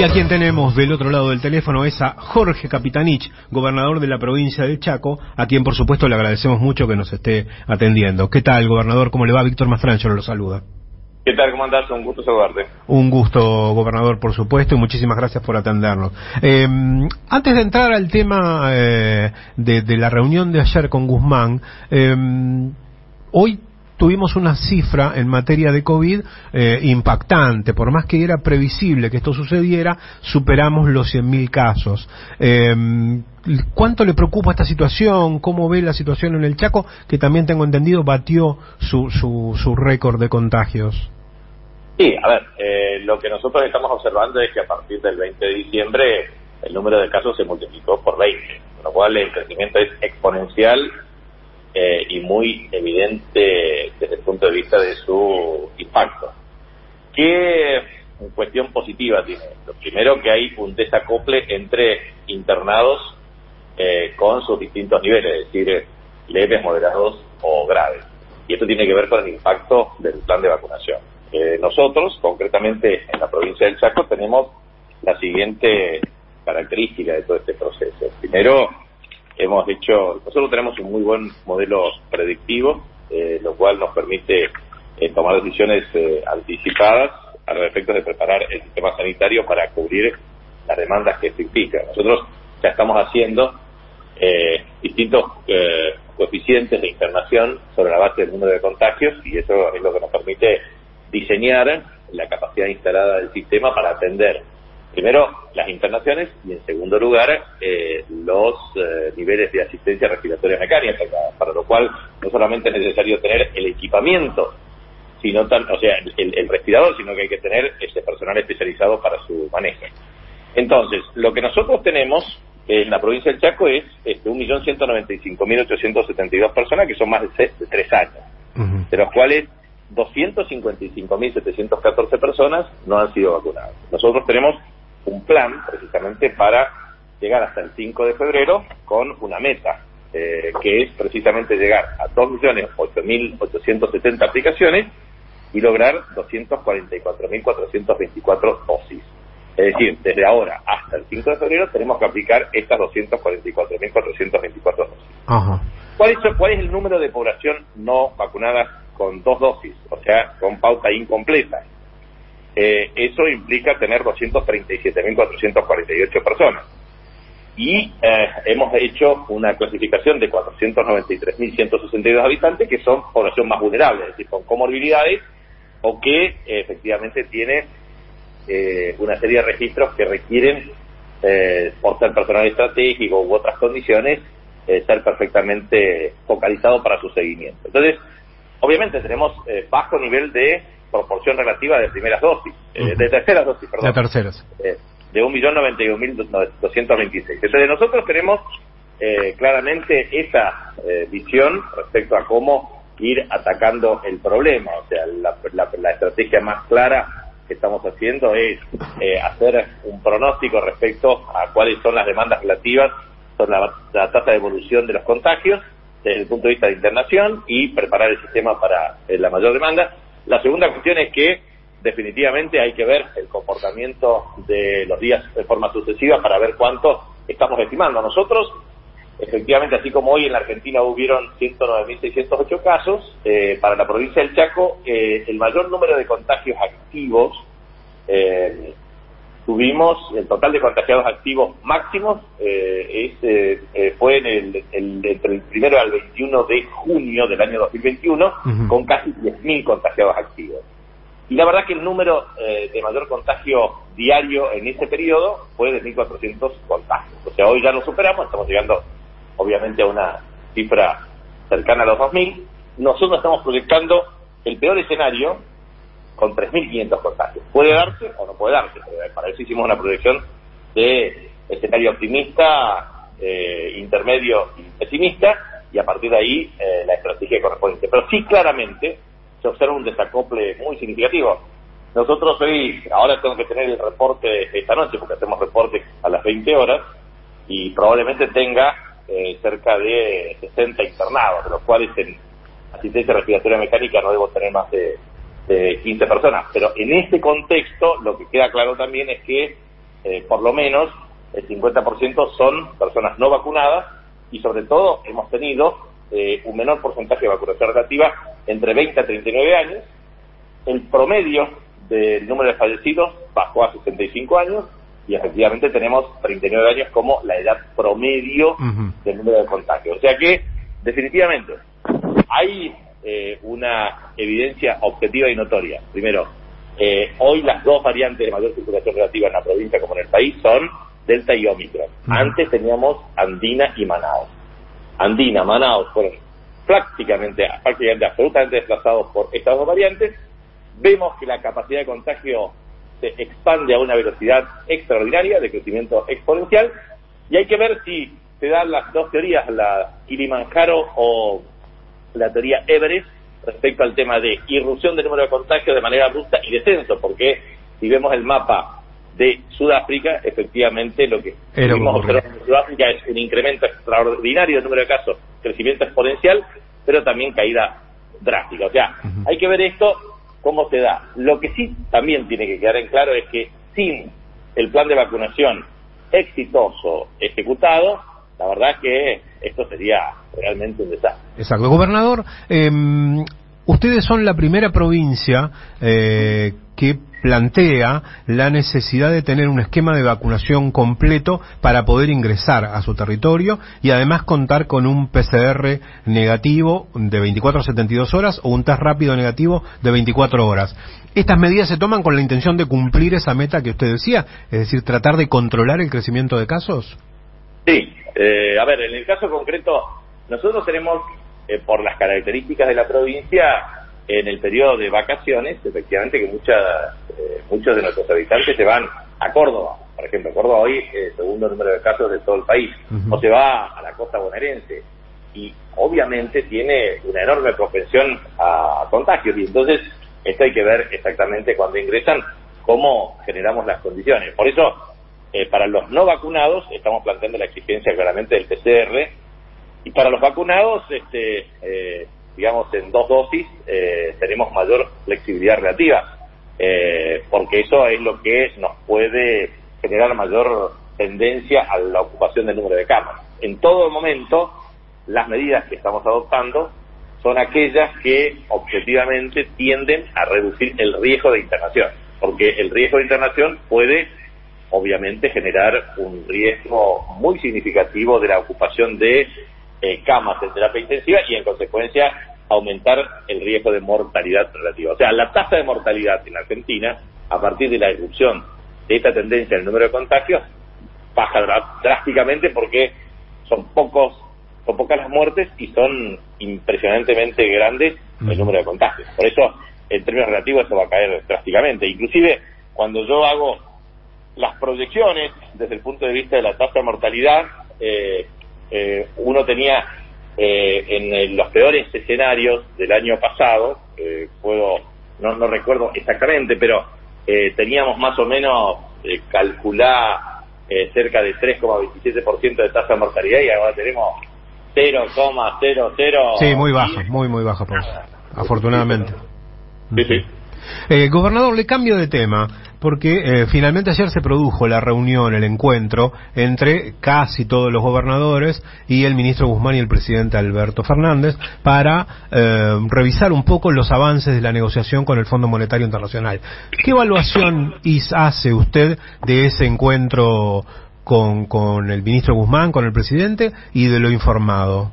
Y a quien tenemos del otro lado del teléfono es a Jorge Capitanich, gobernador de la provincia del Chaco, a quien por supuesto le agradecemos mucho que nos esté atendiendo. ¿Qué tal, gobernador? ¿Cómo le va? Víctor Mastrancho lo saluda. ¿Qué tal? ¿Cómo andás? Un gusto saludarte. Un gusto, gobernador, por supuesto, y muchísimas gracias por atendernos. Eh, antes de entrar al tema eh, de, de, la reunión de ayer con Guzmán, eh, hoy tuvimos una cifra en materia de COVID eh, impactante. Por más que era previsible que esto sucediera, superamos los 100.000 casos. Eh, ¿Cuánto le preocupa esta situación? ¿Cómo ve la situación en el Chaco? Que también tengo entendido batió su, su, su récord de contagios. Sí, a ver, eh, lo que nosotros estamos observando es que a partir del 20 de diciembre el número de casos se multiplicó por 20, con lo cual el crecimiento es exponencial eh, y muy evidente desde el punto de vista de su impacto. ¿Qué cuestión positiva tiene esto? Primero que hay un desacople entre internados eh, con sus distintos niveles, es decir, leves, moderados o graves. Y esto tiene que ver con el impacto del plan de vacunación. Eh, nosotros, concretamente en la provincia del Chaco, tenemos la siguiente característica de todo este proceso. Primero, hemos hecho, nosotros tenemos un muy buen modelo predictivo, eh, lo cual nos permite eh, tomar decisiones eh, anticipadas a los efectos de preparar el sistema sanitario para cubrir las demandas que esto implica. Nosotros ya estamos haciendo eh, distintos eh, coeficientes de internación sobre la base del número de contagios y eso es lo que nos permite diseñar la capacidad instalada del sistema para atender primero las internaciones y en segundo lugar eh, los eh, niveles de asistencia respiratoria mecánica, para, lo cual no solamente es necesario tener el equipamiento, sino tan, o sea, el, el, respirador, sino que hay que tener ese personal especializado para su manejo. Entonces, lo que nosotros tenemos en la provincia del Chaco es este, 1.195.872 personas, que son más de, de tres años, uh -huh. de los cuales 255.714 personas no han sido vacunadas. Nosotros tenemos un plan precisamente para llegar hasta el 5 de febrero con una meta, eh, que es precisamente llegar a 2.8.870 aplicaciones y lograr 244.424 dosis. Es decir, desde ahora hasta el 5 de febrero tenemos que aplicar estas 244.424 dosis. Ajá. ¿Cuál, es, ¿Cuál es el número de población no vacunada con dos dosis? O sea, con pauta incompleta. Eh, eso implica tener 237.448 personas. Y eh, hemos hecho una clasificación de 493.162 habitantes que son población más vulnerable, es decir, con comorbilidades o que eh, efectivamente tiene una serie de registros que requieren, por ser personal estratégico u otras condiciones, ser perfectamente focalizado para su seguimiento. Entonces, obviamente tenemos bajo nivel de proporción relativa de primeras dosis, uh -huh. eh, de terceras dosis, perdón. De terceras. Eh, de 1.091.226. Entonces nosotros tenemos eh, claramente esa eh, visión respecto a cómo ir atacando el problema. O sea, la, la, la estrategia más clara que estamos haciendo es eh, hacer un pronóstico respecto a cuáles son las demandas relativas sobre la, la tasa de evolución de los contagios desde el punto de vista de internación y preparar el sistema para eh, la mayor demanda la segunda cuestión es que definitivamente hay que ver el comportamiento de los días de forma sucesiva para ver cuánto estamos estimando. Nosotros, efectivamente, así como hoy en la Argentina hubieron 109.608 casos, eh, para la provincia del Chaco eh, el mayor número de contagios activos eh, tuvimos el total de contagiados activos máximos eh, es, eh, fue en el, el, entre el primero al 21 de junio del año 2021 uh -huh. con casi 10.000 contagiados activos. Y la verdad que el número eh, de mayor contagio diario en ese periodo fue de 1.400 contagios. O sea, hoy ya lo superamos, estamos llegando obviamente a una cifra cercana a los 2.000. Nosotros estamos proyectando el peor escenario con 3.500 contagios. Puede darse o no puede darse, pero para eso hicimos una proyección de escenario optimista, eh, intermedio y pesimista, y a partir de ahí eh, la estrategia correspondiente. Pero sí claramente se observa un desacople muy significativo. Nosotros hoy, ahora tengo que tener el reporte esta noche, porque hacemos reporte a las 20 horas, y probablemente tenga eh, cerca de 60 internados, de los cuales en asistencia respiratoria mecánica no debo tener más de de 15 personas. Pero en este contexto, lo que queda claro también es que eh, por lo menos el 50% son personas no vacunadas y sobre todo hemos tenido eh, un menor porcentaje de vacunación relativa entre 20 a 39 años. El promedio del número de fallecidos bajó a 65 años y efectivamente tenemos 39 años como la edad promedio del número de contagios. O sea que, definitivamente, hay eh, una evidencia objetiva y notoria. Primero, eh, hoy las dos variantes de mayor circulación relativa en la provincia como en el país son Delta y Omicron. Antes teníamos Andina y Manaus. Andina, Manaus fueron prácticamente, prácticamente absolutamente desplazados por estas dos variantes. Vemos que la capacidad de contagio se expande a una velocidad extraordinaria de crecimiento exponencial y hay que ver si se dan las dos teorías, la Kilimanjaro o la teoría Everest, respecto al tema de irrupción del número de contagios de manera abrupta y descenso, porque si vemos el mapa de Sudáfrica, efectivamente lo que vimos en Sudáfrica es un incremento extraordinario del número de casos, crecimiento exponencial, pero también caída drástica. O sea, hay que ver esto cómo se da. Lo que sí también tiene que quedar en claro es que sin el plan de vacunación exitoso ejecutado, la verdad que esto sería realmente un desastre. Exacto. Gobernador, em, ustedes son la primera provincia eh, que plantea la necesidad de tener un esquema de vacunación completo para poder ingresar a su territorio y además contar con un PCR negativo de 24 a 72 horas o un test rápido negativo de 24 horas. Estas medidas se toman con la intención de cumplir esa meta que usted decía, es decir, tratar de controlar el crecimiento de casos. Sí, eh, a ver, en el caso concreto, nosotros tenemos, eh, por las características de la provincia, en el periodo de vacaciones, efectivamente que muchas, eh, muchos de nuestros habitantes se van a Córdoba. Por ejemplo, Córdoba hoy es el segundo número de casos de todo el país. O se va a la costa bonaerense. Y obviamente tiene una enorme propensión a contagios. Y entonces, esto hay que ver exactamente cuando ingresan cómo generamos las condiciones. Por eso, eh, para los no vacunados estamos planteando la exigencia claramente del PCR y para los vacunados, este, eh, digamos en dos dosis, eh, tenemos mayor flexibilidad relativa, porque eso es lo que nos puede generar mayor tendencia a la ocupación del número de camas. En todo momento, las medidas que estamos adoptando son aquellas que objetivamente tienden a reducir el riesgo de internación, porque el riesgo de internación puede obviamente generar un riesgo muy significativo de la ocupación de eh, camas en terapia intensiva y en consecuencia aumentar el riesgo de mortalidad relativa. O sea, la tasa de mortalidad en Argentina, a partir de la erupción de esta tendencia en el número de contagios, baja drásticamente porque son pocos son pocas las muertes y son impresionantemente grandes el número de contagios. Por eso, en términos relativos, eso va a caer drásticamente. Inclusive, cuando yo hago las proyecciones desde el punto de vista de la tasa de mortalidad, eh, eh, uno tenía eh, en los peores escenarios del año pasado, puedo, no, no recuerdo exactamente, pero teníamos más o menos calcular cerca de 3,27% de tasa de mortalidad y ahora tenemos 0,00. Sí, muy bajo, muy, muy bajo, por afortunadamente. Sí, sí. Eh, gobernador, le cambio de tema, porque eh, finalmente ayer se produjo la reunión, el encuentro entre casi todos los gobernadores y el ministro Guzmán y el presidente Alberto Fernández para eh, revisar un poco los avances de la negociación con el Fondo Monetario Internacional. ¿Qué evaluación hace usted de ese encuentro con, con el ministro Guzmán, con el presidente y de lo informado?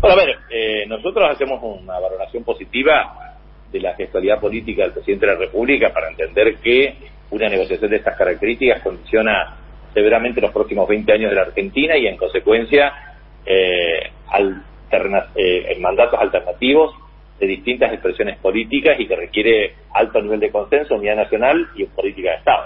Bueno, a ver, nosotros hacemos una valoración positiva de la gestualidad política del presidente de la República para entender que una negociación de estas características condiciona severamente los próximos 20 años de la Argentina y en consecuencia eh, eh, mandatos alternativos de distintas expresiones políticas y que requiere alto nivel de consenso, unidad nacional y política de Estado.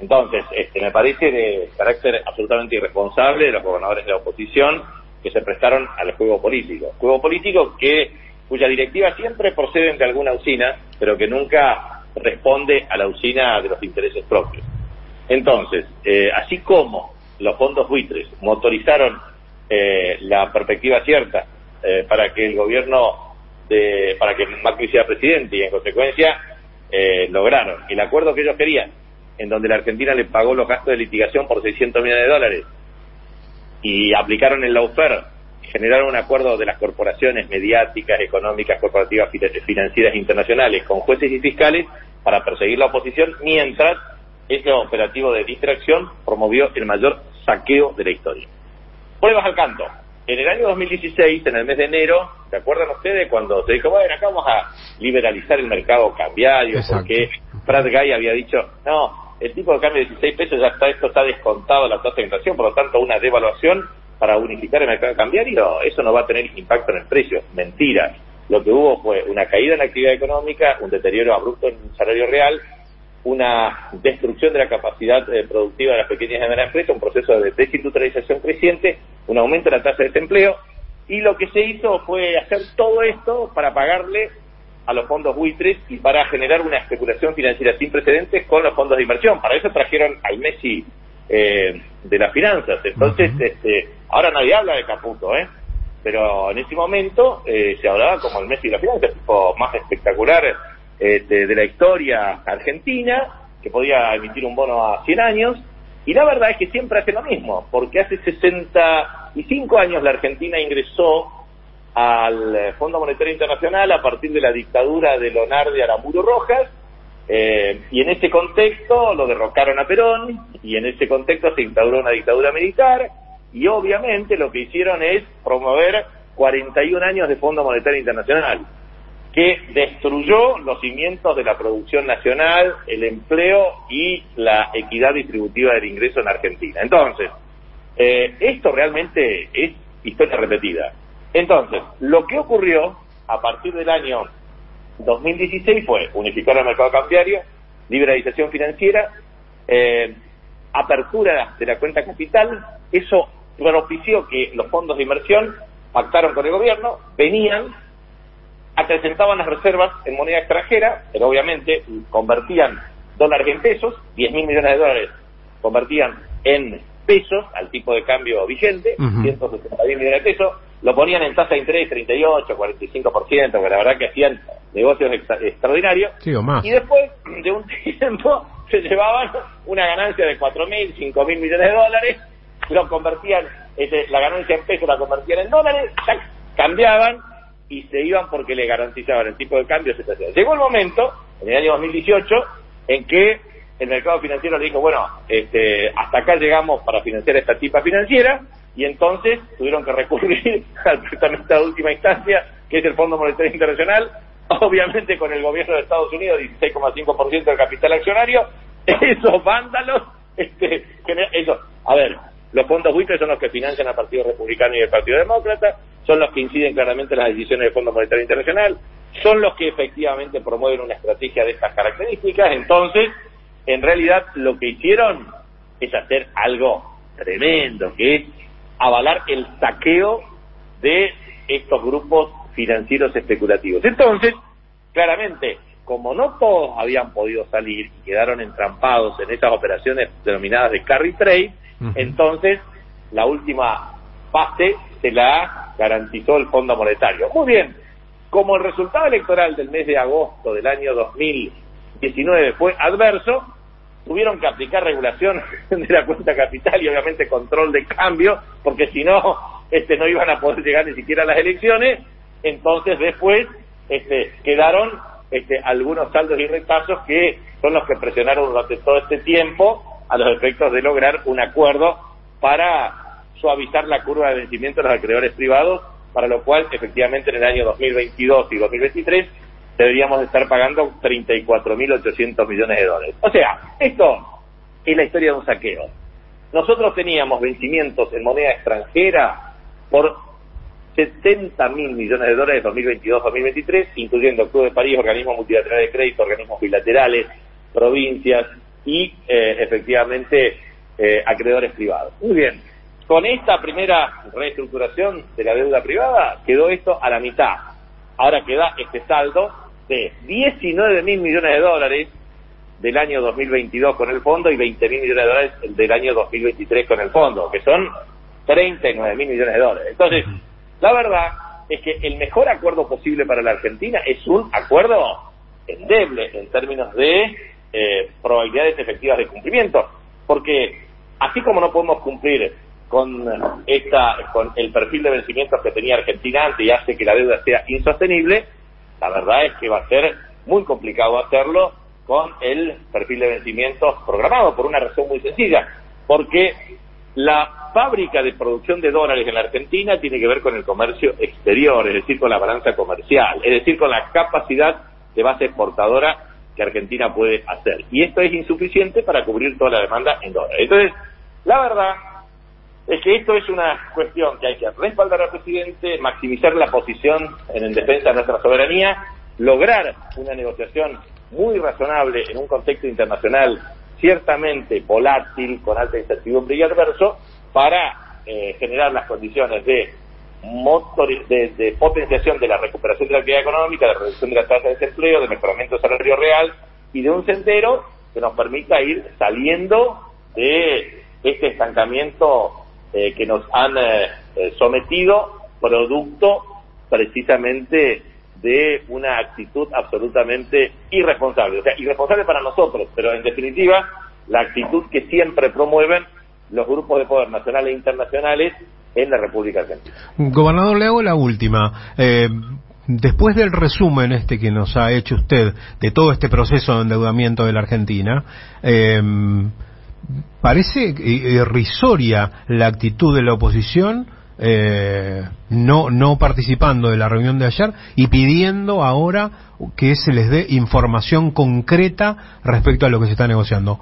Entonces, este, me parece de carácter absolutamente irresponsable de los gobernadores de la oposición que se prestaron al juego político. Juego político que cuya directiva siempre proceden de alguna usina, pero que nunca responde a la usina de los intereses propios. Entonces, eh, así como los fondos buitres motorizaron eh, la perspectiva cierta eh, para que el gobierno, de, para que Macri sea presidente y en consecuencia lograron el acuerdo que ellos querían en donde la Argentina le pagó los gastos de litigación por 600 millones de dólares y aplicaron el lawfare, generaron un acuerdo de las corporaciones mediáticas, económicas, corporativas, financieras internacionales con jueces y fiscales para perseguir la oposición, mientras ese operativo de distracción promovió el mayor saqueo de la historia. Pruebas al canto. En el año 2016, en el mes de enero, ¿se acuerdan ustedes cuando se dijo, bueno, acá vamos a liberalizar el mercado cambiario? Porque Brad Guy había dicho, no, el tipo de cambio de 16 pesos ya está, esto está descontado la tasa de inflación, por lo tanto una devaluación para unificar el mercado cambiario, eso no va a tener impacto en el precio. Mentira. Lo que hubo fue una caída en la actividad económica, un deterioro abrupto en el salario real, una destrucción de la capacidad eh, productiva de las pequeñas y medianas empresas, un proceso de desindustrialización creciente, un aumento de la tasa de desempleo, y lo que se hizo fue hacer todo esto para pagarle a los fondos buitres y para generar una especulación financiera sin precedentes con los fondos de inversión. Para eso trajeron al Messi eh, de las finanzas. Entonces, este, ahora nadie habla de Caputo, ¿eh? Pero en ese momento eh, se hablaba como el Messi de las finanzas, el tipo más espectacular este, de la historia argentina, que podía emitir un bono a 100 años. Y la verdad es que siempre hace lo mismo, porque hace 65 años la Argentina ingresó al Fondo Monetario Internacional a partir de la dictadura de Leonardo Aramburu Rojas, eh, y en ese contexto lo derrocaron a Perón, y en ese contexto se instauró una dictadura militar, y obviamente lo que hicieron es promover 41 años de Fondo Monetario Internacional, que destruyó los cimientos de la producción nacional, el empleo y la equidad distributiva del ingreso en Argentina. Entonces, eh, esto realmente es historia repetida. Entonces, lo que ocurrió a partir del año 2016 fue unificar el mercado cambiario, liberalización financiera, eh, apertura de la cuenta capital, eso propició que los fondos de inversión pactaron con el gobierno, venían, acrecentaban las reservas en moneda extranjera, pero obviamente convertían dólares en pesos, 10 mil millones de dólares convertían en pesos al tipo de cambio vigente, 160 mil millones de pesos, lo ponían en tasa de interés 38, 45%, porque la verdad que hacían negocios extraordinarios. Y después de un tiempo se llevaban una ganancia de 4 mil, 5 mil millones de dólares, lo convertían, este, la ganancia en pesos la convertían en dólares, cambiaban y se iban porque le garantizaban el tipo de cambio. Llegó el momento, en el año 2018, en que el mercado financiero le dijo, bueno, este, hasta acá llegamos para financiar esta tipa financiera, y entonces tuvieron que recurrir al tratamiento de última instancia, que es el Fondo Monetario Internacional, obviamente con el gobierno de Estados Unidos, 16,5% del capital accionario, esos vándalos, este, eso, a ver, los fondos buitres son los que financian al Partido Republicano y al Partido Demócrata, son los que inciden claramente en las decisiones del Fondo Monetario Internacional, son los que efectivamente promueven una estrategia de estas características, entonces, en realidad lo que hicieron es hacer algo tremendo, que es avalar el saqueo de estos grupos financieros especulativos. Entonces, claramente, como no todos habían podido salir y quedaron entrampados en esas operaciones denominadas de carry trade, entonces la última fase se la garantizó el Fondo Monetario. Muy bien, como el resultado electoral del mes de agosto del año 2019 fue adverso, tuvieron que aplicar regulación de la cuenta capital y obviamente control de cambio, porque si no, este, no iban a poder llegar ni siquiera a las elecciones. Entonces después este, quedaron este, algunos saldos y retazos que son los que presionaron durante todo este tiempo a los efectos de lograr un acuerdo para suavizar la curva de vencimiento de los acreedores privados, para lo cual efectivamente en el año 2022 y 2023 deberíamos estar pagando 34.800 millones de dólares. O sea, esto es la historia de un saqueo. Nosotros teníamos vencimientos en moneda extranjera por 70 mil millones de dólares en 2022-2023, incluyendo Club de París, organismos multilaterales de crédito, organismos bilaterales, provincias y eh, efectivamente eh, acreedores privados. Muy bien, con esta primera reestructuración de la deuda privada quedó esto a la mitad. Ahora queda este saldo de 19 mil millones de dólares del año 2022 con el fondo y 20 mil millones de dólares del año 2023 con el fondo, que son 39 mil millones de dólares. Entonces, la verdad es que el mejor acuerdo posible para la Argentina es un acuerdo endeble en términos de eh, probabilidades efectivas de cumplimiento, porque así como no podemos cumplir con esta con el perfil de vencimientos que tenía Argentina antes y hace que la deuda sea insostenible, la verdad es que va a ser muy complicado hacerlo con el perfil de vencimientos programado por una razón muy sencilla, porque la fábrica de producción de dólares en la Argentina tiene que ver con el comercio exterior, es decir, con la balanza comercial, es decir, con la capacidad de base exportadora que Argentina puede hacer. Y esto es insuficiente para cubrir toda la demanda en dólares. Entonces, la verdad es que esto es una cuestión que hay que respaldar al presidente, maximizar la posición en defensa de nuestra soberanía, lograr una negociación muy razonable en un contexto internacional ciertamente volátil, con alta incertidumbre y adverso, para eh, generar las condiciones de, motor, de, potenciación de la recuperación de la actividad económica, de reducción de la tasa de desempleo, de mejoramiento del salario real y de un sendero que nos permita ir saliendo de este estancamiento eh, que nos han eh, sometido producto precisamente de una actitud absolutamente irresponsable. O sea, irresponsable para nosotros, pero en definitiva, la actitud que siempre promueven los grupos de poder nacionales e internacionales en la República Argentina. Gobernador, le hago la última. Eh, después del resumen este que nos ha hecho usted de todo este proceso de endeudamiento de la Argentina, eh, parece irrisoria la actitud de la oposición eh, no, no participando de la reunión de ayer y pidiendo ahora que se les dé información concreta respecto a lo que se está negociando.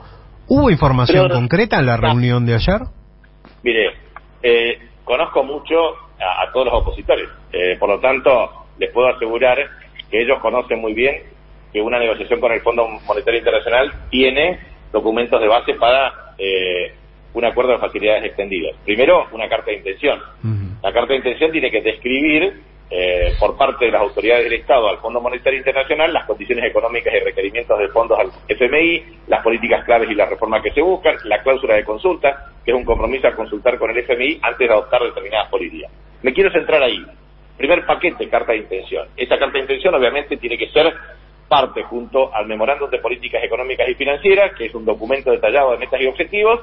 ¿Hubo información concreta en la reunión de ayer? Mire, eh, conozco mucho a, todos los opositores, eh, por lo tanto les puedo asegurar que ellos conocen muy bien que una negociación con el Fondo Monetario Internacional tiene documentos de base para eh, un acuerdo de facilidades extendidas. Primero, una carta de intención. La carta de intención tiene que describir eh, por parte de las autoridades del Estado al Fondo Monetario Internacional las condiciones económicas y requerimientos de fondos al FMI, las políticas claves y las reformas que se buscan, la cláusula de consulta, que es un compromiso a consultar con el FMI antes de adoptar determinadas políticas. Me quiero centrar ahí. Primer paquete, carta de intención. Esa carta de intención obviamente tiene que ser parte junto al Memorándum de Políticas Económicas y Financieras, que es un documento detallado de metas y objetivos,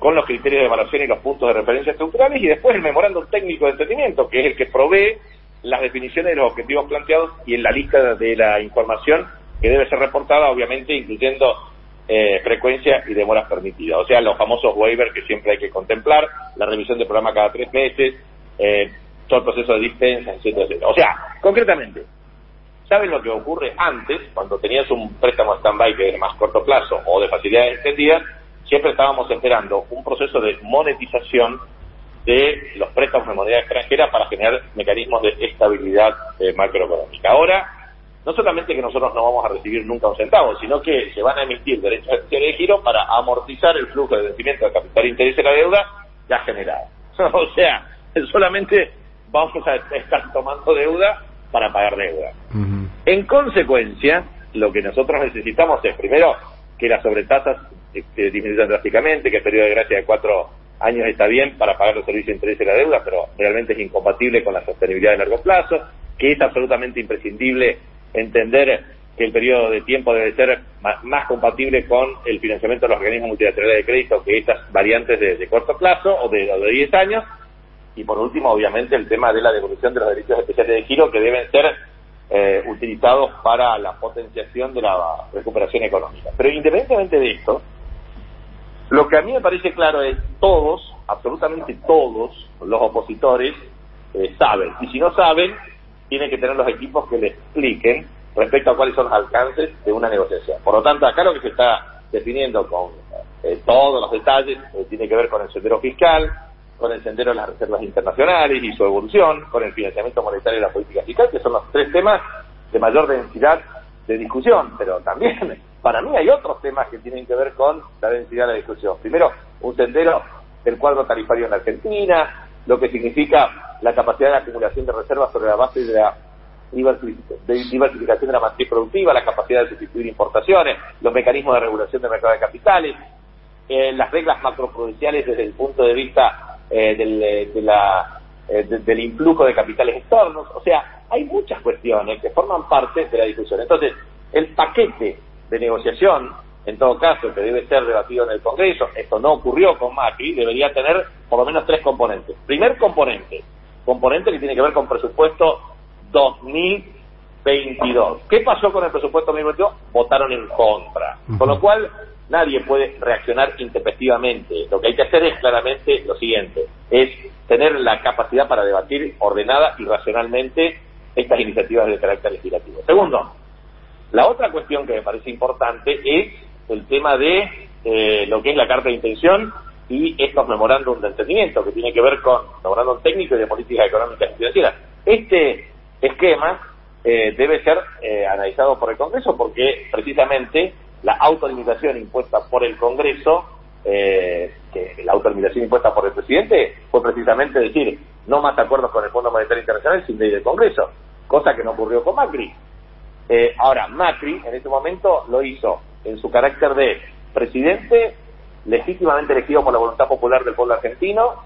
con los criterios de evaluación y los puntos de referencia estructurales y después el memorándum técnico de entendimiento, que es el que provee las definiciones de los objetivos planteados y en la lista de la información que debe ser reportada, obviamente incluyendo eh, frecuencia y demoras permitidas. O sea, los famosos waivers que siempre hay que contemplar, la revisión del programa cada tres meses, eh, todo el proceso de dispensa, etcétera, etcétera. O sea, concretamente, ¿saben lo que ocurre antes, cuando tenías un préstamo stand-by que de más corto plazo o de facilidades extendidas? Siempre estábamos esperando un proceso de monetización de los préstamos de moneda extranjera para generar mecanismos de estabilidad eh, macroeconómica. Ahora, no solamente que nosotros no vamos a recibir nunca un centavo, sino que se van a emitir derechos de giro para amortizar el flujo de vencimiento de capital interés de la deuda ya generada. o sea, solamente vamos a estar tomando deuda para pagar deuda. En consecuencia, lo que nosotros necesitamos es, primero, que las sobretasas que disminuyan drásticamente, que el periodo de gracia de cuatro años está bien para pagar los servicios de interés y la deuda, pero realmente es incompatible con la sostenibilidad de largo plazo, que es absolutamente imprescindible entender que el periodo de tiempo debe ser más, compatible con el financiamiento de los organismos multilaterales de crédito que estas variantes de, corto plazo o de, de 10 años. Y por último, obviamente, el tema de la devolución de los derechos especiales de giro que deben ser eh, utilizados para la potenciación de la recuperación económica. Pero independientemente de esto, lo que a mí me parece claro es todos, absolutamente todos los opositores eh, saben. Y si no saben, tienen que tener los equipos que les expliquen respecto a cuáles son los alcances de una negociación. Por lo tanto, acá lo que se está definiendo con eh, todos los detalles eh, tiene que ver con el sendero fiscal, con el sendero de las reservas internacionales y su evolución, con el financiamiento monetario y la política fiscal, que son los tres temas de mayor densidad de discusión, pero también para mí hay otros temas que tienen que ver con la densidad de la discusión. Primero, un sendero del cuadro tarifario en Argentina, lo que significa la capacidad de acumulación de reservas sobre la base de la diversificación de la matriz productiva, la capacidad de sustituir importaciones, los mecanismos de regulación del mercado de capitales, eh, las reglas macroprudenciales desde el punto de vista eh, del, eh, de la, del influjo de capitales externos. O sea, hay muchas cuestiones que forman parte de la discusión. Entonces, el paquete de negociación en todo caso, que debe ser debatido en el Congreso, esto no ocurrió con Macri, debería tener por lo menos tres componentes. Primer componente, componente que tiene que ver con presupuesto 2022. ¿Qué pasó con el presupuesto 2022? Votaron en contra. Con lo cual, nadie puede reaccionar intempestivamente. Lo que hay que hacer es claramente lo siguiente, es tener la capacidad para debatir ordenada y racionalmente estas iniciativas de carácter legislativo. Segundo, la otra cuestión que me parece importante es el tema de eh, lo que es la carta de intención y estos memorándum de entendimiento que tiene que ver con memorándum técnico y de políticas económicas y financieras. Este esquema eh, debe ser eh, analizado por el Congreso porque precisamente la autolimitación impuesta por el Congreso, que la autolimitación impuesta por el presidente fue precisamente decir no más acuerdos con el Fondo Monetario Internacional sin ley del Congreso, cosa que no ocurrió con Macri. Ahora, Macri en este momento lo hizo en su carácter de presidente legítimamente elegido por la voluntad popular del pueblo argentino,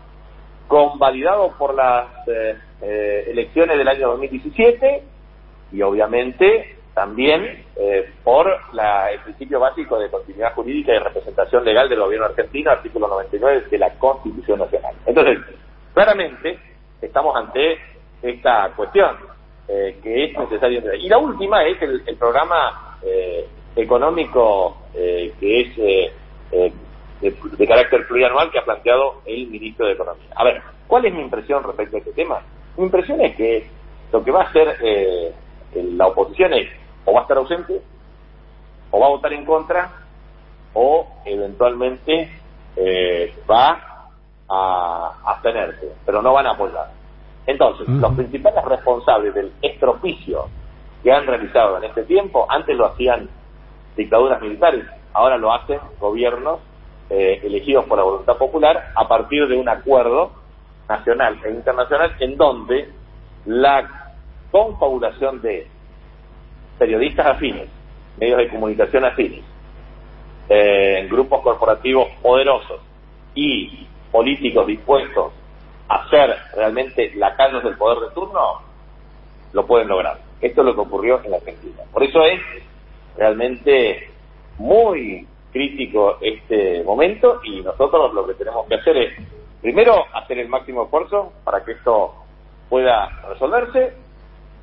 convalidado por las eh, eh, elecciones del año 2017 y obviamente también eh, por la, el principio básico de continuidad jurídica y representación legal del gobierno argentino, artículo 99 de la Constitución Nacional. Entonces, claramente estamos ante esta cuestión que es necesario. Y la última es el, el programa económico que es de, carácter plurianual que ha planteado el ministro de Economía. A ver, ¿cuál es mi impresión respecto a este tema? Mi impresión es que lo que va a hacer eh, la oposición es o va a estar ausente, o va a votar en contra, o eventualmente eh, va a abstenerse, pero no van a apoyar. Entonces, los principales responsables del estropicio que han realizado en este tiempo, antes lo hacían dictaduras militares, ahora lo hacen gobiernos eh, elegidos por la voluntad popular a partir de un acuerdo nacional e internacional en donde la confabulación de periodistas afines, medios de comunicación afines, eh, grupos corporativos poderosos y políticos dispuestos a ser realmente lacayos del poder de turno, lo pueden lograr. Esto es lo que ocurrió en la Argentina. Por eso es realmente muy crítico este momento y nosotros lo que tenemos que hacer es, primero, hacer el máximo esfuerzo para que esto pueda resolverse,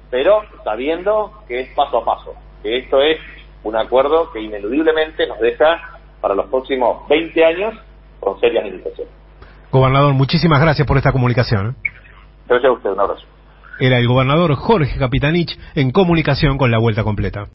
pero sabiendo que es paso a paso, que esto es un acuerdo que ineludiblemente nos deja para los próximos 20 años con serias limitaciones. Gobernador, muchísimas gracias por esta comunicación. ¿eh? Gracias a usted, un abrazo. Era el gobernador Jorge Capitanich en comunicación con la vuelta completa.